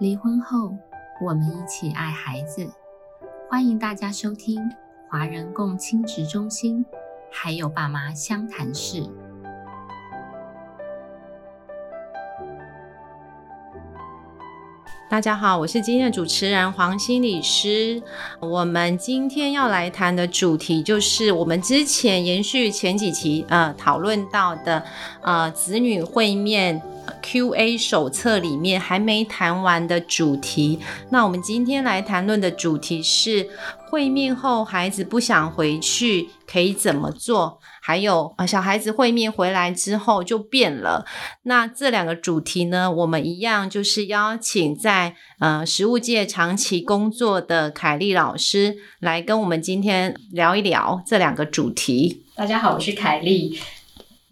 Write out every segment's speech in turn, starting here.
离婚后，我们一起爱孩子。欢迎大家收听华人共亲职中心，还有爸妈相谈室。大家好，我是今天的主持人黄心理师。我们今天要来谈的主题就是我们之前延续前几期呃讨论到的呃子女会面 Q&A 手册里面还没谈完的主题。那我们今天来谈论的主题是会面后孩子不想回去可以怎么做？还有啊，小孩子会面回来之后就变了。那这两个主题呢，我们一样就是邀请在呃食物界长期工作的凯丽老师来跟我们今天聊一聊这两个主题。大家好，我是凯丽。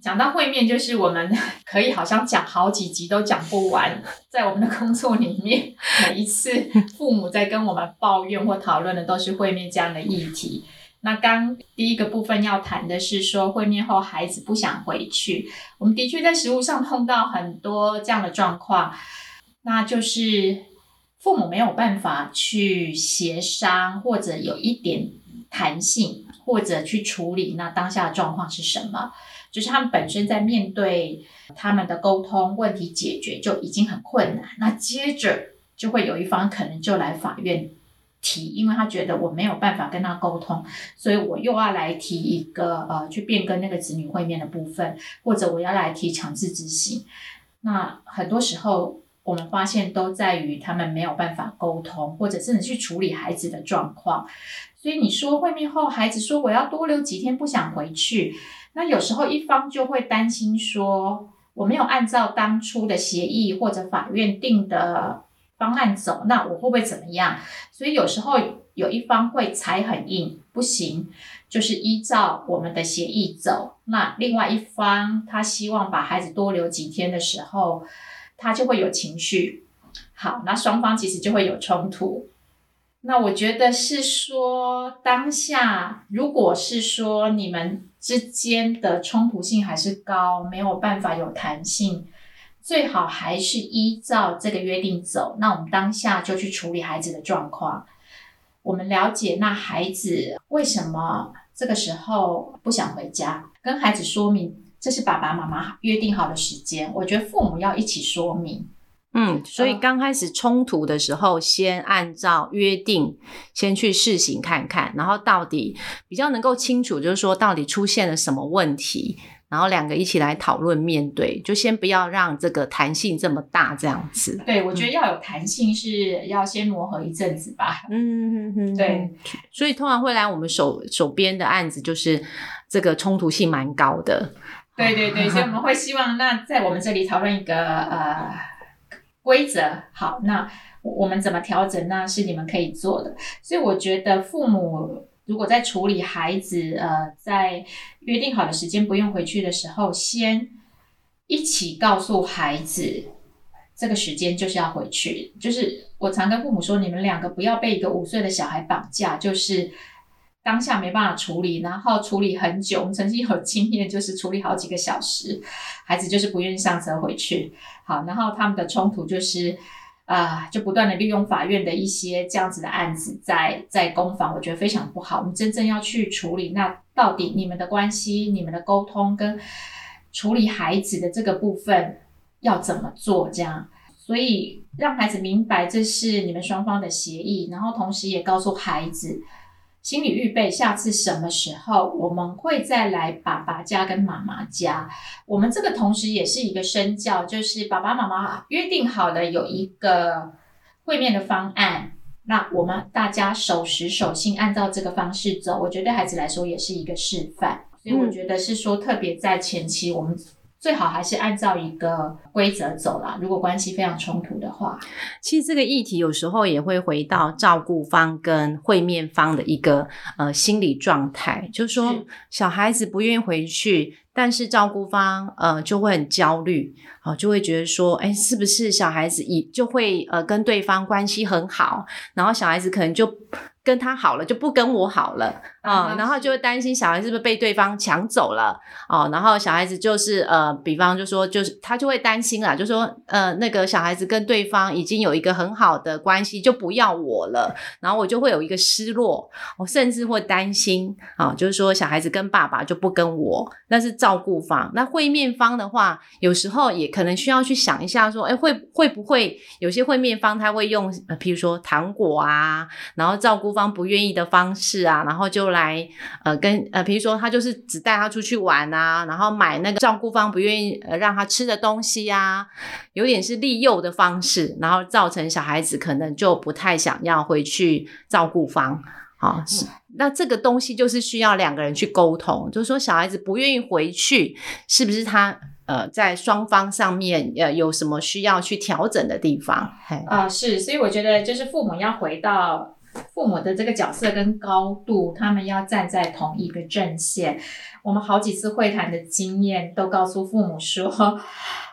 讲到会面，就是我们 可以好像讲好几集都讲不完。在我们的工作里面，每一次父母在跟我们抱怨或讨论的都是会面这样的议题。那刚第一个部分要谈的是说，会面后孩子不想回去。我们的确在实务上碰到很多这样的状况，那就是父母没有办法去协商，或者有一点弹性，或者去处理那当下的状况是什么。就是他们本身在面对他们的沟通问题解决就已经很困难，那接着就会有一方可能就来法院。提，因为他觉得我没有办法跟他沟通，所以我又要来提一个呃，去变更那个子女会面的部分，或者我要来提强制执行。那很多时候我们发现都在于他们没有办法沟通，或者甚至去处理孩子的状况。所以你说会面后，孩子说我要多留几天，不想回去，那有时候一方就会担心说我没有按照当初的协议或者法院定的。方案走，那我会不会怎么样？所以有时候有一方会踩很硬，不行，就是依照我们的协议走。那另外一方他希望把孩子多留几天的时候，他就会有情绪。好，那双方其实就会有冲突。那我觉得是说，当下如果是说你们之间的冲突性还是高，没有办法有弹性。最好还是依照这个约定走。那我们当下就去处理孩子的状况。我们了解那孩子为什么这个时候不想回家，跟孩子说明这是爸爸妈妈约定好的时间。我觉得父母要一起说明。嗯，所以刚开始冲突的时候，先按照约定先去试行看看，然后到底比较能够清楚，就是说到底出现了什么问题。然后两个一起来讨论面对，就先不要让这个弹性这么大，这样子。对，我觉得要有弹性，是要先磨合一阵子吧。嗯嗯嗯，对。所以通常会来我们手手边的案子，就是这个冲突性蛮高的。对对对，所以我们会希望那在我们这里讨论一个呃规则。好，那我们怎么调整呢？是你们可以做的。所以我觉得父母。如果在处理孩子，呃，在约定好的时间不用回去的时候，先一起告诉孩子，这个时间就是要回去。就是我常跟父母说，你们两个不要被一个五岁的小孩绑架，就是当下没办法处理，然后处理很久。我们曾经有经验，就是处理好几个小时，孩子就是不愿意上车回去。好，然后他们的冲突就是。啊，就不断的利用法院的一些这样子的案子，在在攻防，我觉得非常不好。我们真正要去处理，那到底你们的关系、你们的沟通跟处理孩子的这个部分要怎么做？这样，所以让孩子明白这是你们双方的协议，然后同时也告诉孩子。心理预备，下次什么时候我们会再来爸爸家跟妈妈家？我们这个同时也是一个身教，就是爸爸妈妈约定好的有一个会面的方案，那我们大家守时守信，按照这个方式走，我觉得对孩子来说也是一个示范。所以我觉得是说，特别在前期我们。最好还是按照一个规则走啦。如果关系非常冲突的话，其实这个议题有时候也会回到照顾方跟会面方的一个呃心理状态，就是说小孩子不愿意回去，但是照顾方呃就会很焦虑，哦就会觉得说，哎，是不是小孩子以就会呃跟对方关系很好，然后小孩子可能就跟他好了，就不跟我好了啊、啊然后就会担心小孩是不是被对方抢走了哦，然后小孩子就是呃，比方就说就是他就会担心啦，就说呃那个小孩子跟对方已经有一个很好的关系，就不要我了，然后我就会有一个失落，我甚至会担心啊、就是说小孩子跟爸爸就不跟我，那是照顾方。那会面方的话，有时候也可能需要去想一下，说，哎，会会不会有些会面方他会用，呃，譬如说糖果啊，然后照顾方不愿意的方式啊，然后就来呃跟呃，比如说他就是只带他出去玩啊，然后买那个照顾方不愿意呃让他吃的东西啊，有点是利诱的方式，然后造成小孩子可能就不太想要回去照顾方。好、是那这个东西就是需要两个人去沟通，就是说小孩子不愿意回去，是不是他呃在双方上面呃有什么需要去调整的地方？啊、是，所以我觉得就是父母要回到父母的这个角色跟高度，他们要站在同一个阵线。我们好几次会谈的经验都告诉父母说，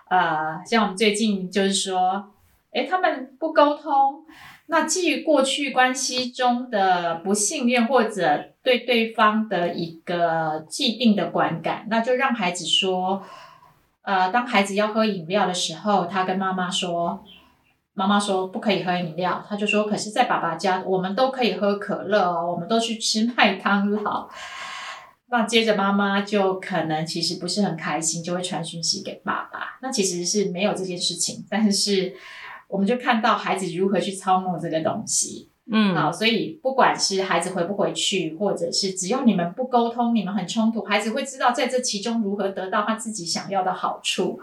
呃，像我们最近就是说，诶，他们不沟通，那基于过去关系中的不信任或者对对方的一个既定的观感，那就让孩子说，呃，当孩子要喝饮料的时候，他跟妈妈说。妈妈说不可以喝饮料，他就说，可是，在爸爸家我们都可以喝可乐哦，我们都去吃麦当劳。那接着妈妈就可能其实不是很开心，就会传讯息给爸爸。那其实是没有这件事情，但是我们就看到孩子如何去操弄这个东西。嗯，好，所以不管是孩子回不回去，或者是只要你们不沟通，你们很冲突，孩子会知道在这其中如何得到他自己想要的好处。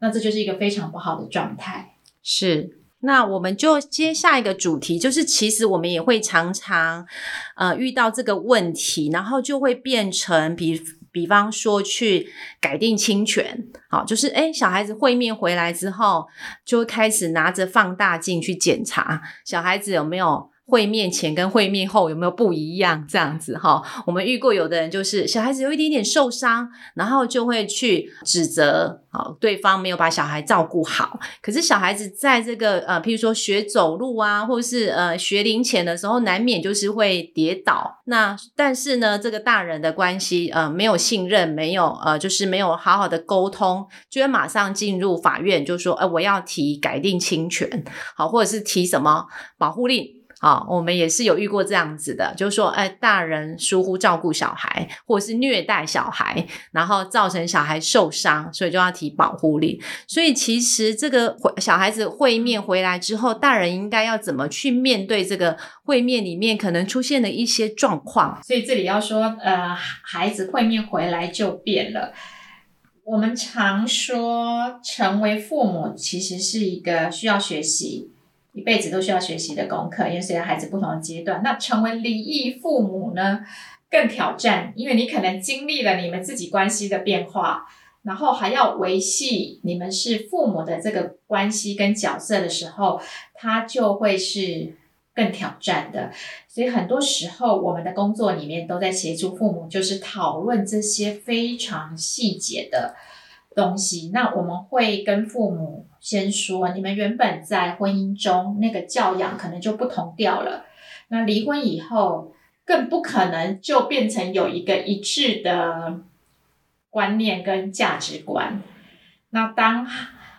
那这就是一个非常不好的状态。是。那我们就接下一个主题，就是其实我们也会常常呃遇到这个问题，然后就会变成比比方说去改定侵权，好，就是诶小孩子会面回来之后，就会开始拿着放大镜去检查小孩子有没有。会面前跟会面后有没有不一样？这样子哈，我们遇过有的人就是小孩子有一点点受伤，然后就会去指责啊对方没有把小孩照顾好。可是小孩子在这个呃，譬如说学走路啊，或是呃学龄前的时候，难免就是会跌倒。那但是呢，这个大人的关系呃没有信任，没有呃就是没有好好的沟通，就会马上进入法院，就说呃我要提改定侵权，好，或者是提什么保护令。啊，我们也是有遇过这样子的，就是说，哎，大人疏忽照顾小孩，或者是虐待小孩，然后造成小孩受伤，所以就要提保护令。所以其实这个会小孩子会面回来之后，大人应该要怎么去面对这个会面里面可能出现的一些状况？所以这里要说，呃，孩子会面回来就变了。我们常说，成为父母其实是一个需要学习。一辈子都需要学习的功课，因为随着孩子不同的阶段，那成为离异父母呢更挑战，因为你可能经历了你们自己关系的变化，然后还要维系你们是父母的这个关系跟角色的时候，它就会是更挑战的。所以很多时候我们的工作里面都在协助父母，就是讨论这些非常细节的东西。那我们会跟父母。先说，你们原本在婚姻中那个教养可能就不同调了，那离婚以后更不可能就变成有一个一致的观念跟价值观。那当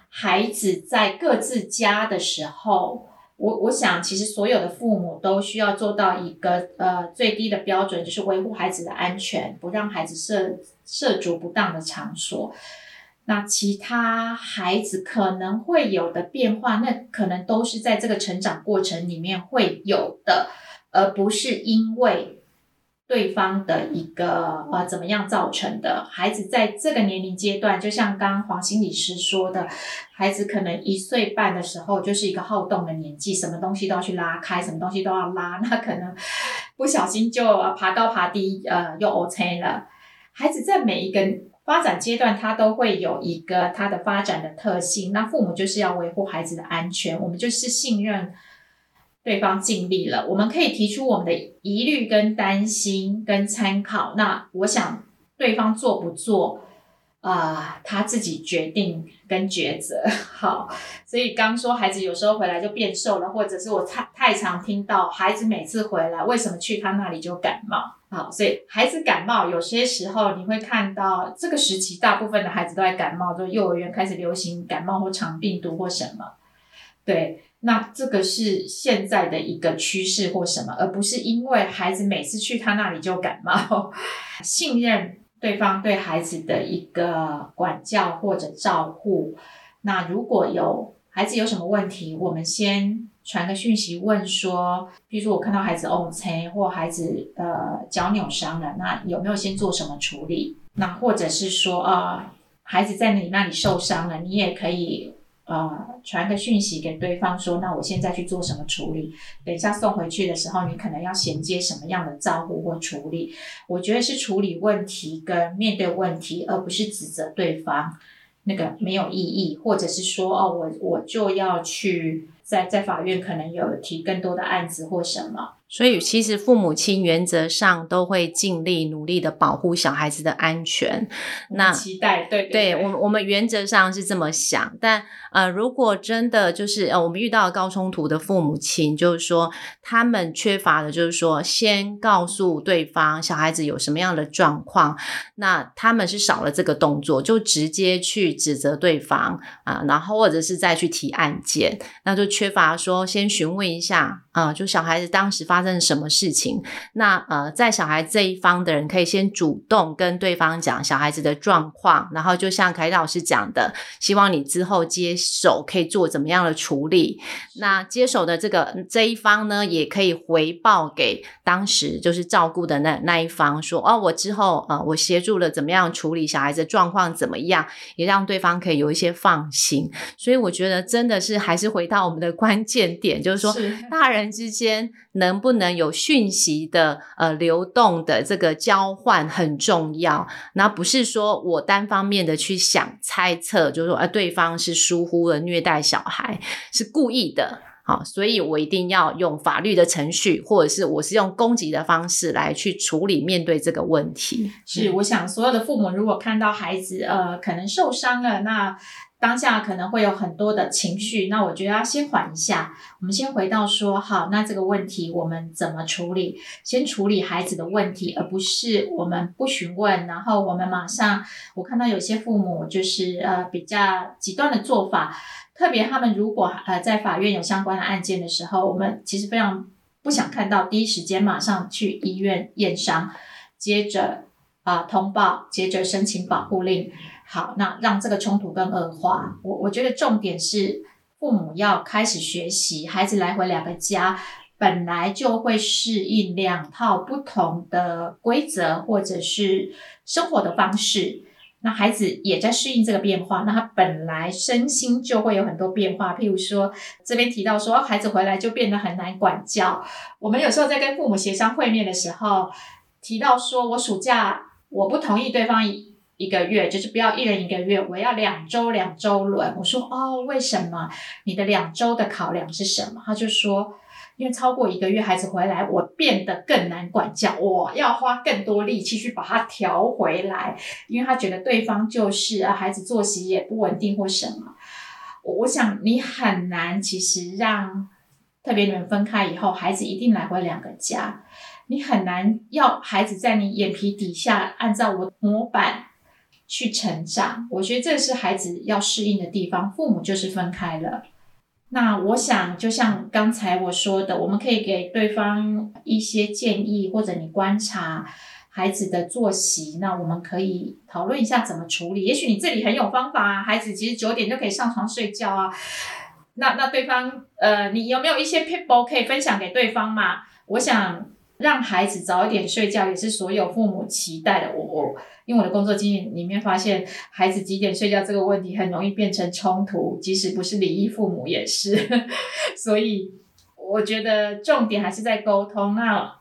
孩子在各自家的时候，我我想其实所有的父母都需要做到一个呃最低的标准，就是维护孩子的安全，不让孩子涉涉足不当的场所。那其他孩子可能会有的变化，那可能都是在这个成长过程里面会有的，而不是因为对方的一个呃怎么样造成的。孩子在这个年龄阶段，就像刚黄心理师说的，孩子可能一岁半的时候就是一个好动的年纪，什么东西都要去拉开，什么东西都要拉，那可能不小心就爬高爬低，呃，又 OK 了。孩子在每一个发展阶段，他都会有一个他的发展的特性。那父母就是要维护孩子的安全，我们就是信任对方尽力了。我们可以提出我们的疑虑、跟担心、跟参考。那我想对方做不做，啊、他自己决定跟抉择。好，所以刚说孩子有时候回来就变瘦了，或者是我太太常听到孩子每次回来为什么去他那里就感冒。好，所以孩子感冒有些时候你会看到这个时期大部分的孩子都在感冒，就幼儿园开始流行感冒或肠病毒或什么。对，那这个是现在的一个趋势或什么，而不是因为孩子每次去他那里就感冒。信任对方对孩子的一个管教或者照护。那如果有孩子有什么问题，我们先传个讯息问说，比如说我看到孩子 O C 或孩子呃脚扭伤了，那有没有先做什么处理？那或者是说啊、孩子在你那里受伤了，你也可以呃传个讯息给对方说，那我现在去做什么处理？等一下送回去的时候，你可能要衔接什么样的照顾或处理？我觉得是处理问题跟面对问题，而不是指责对方。那个没有意义，或者是说哦，我我就要去在在法院可能有提更多的案子或什么。所以其实父母亲原则上都会尽力努力的保护小孩子的安全。那期待对对对我们，我们原则上是这么想，但呃，如果真的就是呃，我们遇到高冲突的父母亲，就是说他们缺乏的，就是说先告诉对方小孩子有什么样的状况，那他们是少了这个动作，就直接去指责对方啊、然后或者是再去提案件，那就缺乏说先询问一下啊、就小孩子当时发生什么事情，那呃，在小孩这一方的人可以先主动跟对方讲小孩子的状况，然后就像凯老师讲的，希望你之后接手可以做怎么样的处理。那接手的这个这一方呢，也可以回报给当时就是照顾的那那一方说，哦，我之后呃，我协助了怎么样处理小孩子的状况怎么样，也让对方可以有一些放心。所以我觉得真的是还是回到我们的关键点，就是说是大人之间能不不能有讯息的呃流动的这个交换很重要。那不是说我单方面的去想猜测，就是说呃对方是疏忽了虐待小孩，是故意的。好，所以我一定要用法律的程序，或者是我是用攻击的方式来去处理面对这个问题。是，我想所有的父母如果看到孩子呃可能受伤了，那当下可能会有很多的情绪，那我觉得要先缓一下，我们先回到说好，那这个问题我们怎么处理？先处理孩子的问题，而不是我们不询问，然后我们马上，我看到有些父母就是呃比较极端的做法，特别他们如果呃在法院有相关的案件的时候，我们其实非常不想看到第一时间马上去医院验伤，接着啊、通报，接着申请保护令。好，那让这个冲突更恶化。我我觉得重点是父母要开始学习，孩子来回两个家。本来就会适应两套不同的规则或者是生活的方式，那孩子也在适应这个变化，那他本来身心就会有很多变化。譬如说，这边提到说，哦孩子回来就变得很难管教。我们有时候在跟父母协商会面的时候，提到说我暑假我不同意对方一个月，就是不要一人一个月，我要两周两周轮。我说哦，为什么？你的两周的考量是什么？他就说。因为超过一个月，孩子回来，我变得更难管教，我要花更多力气去把他调回来，因为他觉得对方就是啊，孩子作息也不稳定或什么。我我想你很难，其实让特别你们分开以后，孩子一定来回两个家，你很难要孩子在你眼皮底下按照我模板去成长。我觉得这是孩子要适应的地方，父母就是分开了。那我想，就像刚才我说的，我们可以给对方一些建议，或者你观察孩子的作息，那我们可以讨论一下怎么处理。也许你这里很有方法啊，孩子其实九点就可以上床睡觉啊。那那对方呃，你有没有一些 people 可以分享给对方嘛？我想让孩子早一点睡觉，也是所有父母期待的。我我因为我的工作经验里面发现，孩子几点睡觉这个问题很容易变成冲突，即使不是离异父母也是。所以我觉得重点还是在沟通。那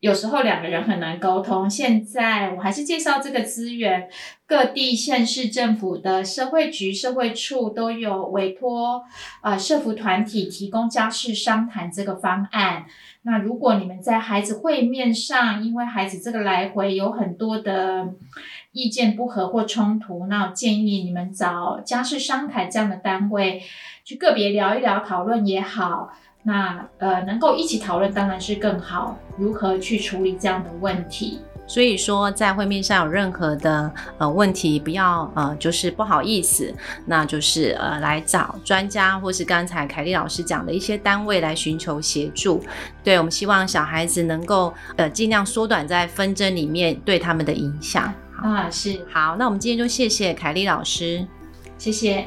有时候两个人很难沟通。现在我还是介绍这个资源，各地县市政府的社会局、社会处都有委托呃社服团体提供家事商谈这个方案。那如果你们在孩子会面上，因为孩子这个来回有很多的意见不合或冲突，那我建议你们找家事商谈这样的单位去个别聊一聊，讨论也好。那呃，能够一起讨论当然是更好，如何去处理这样的问题。所以说，在会面上有任何的呃问题，不要呃就是不好意思，那就是呃来找专家，或是刚才凯丽老师讲的一些单位来寻求协助。对我们希望小孩子能够呃尽量缩短在纷争里面对他们的影响。啊，是好，那我们今天就谢谢凯丽老师，谢谢。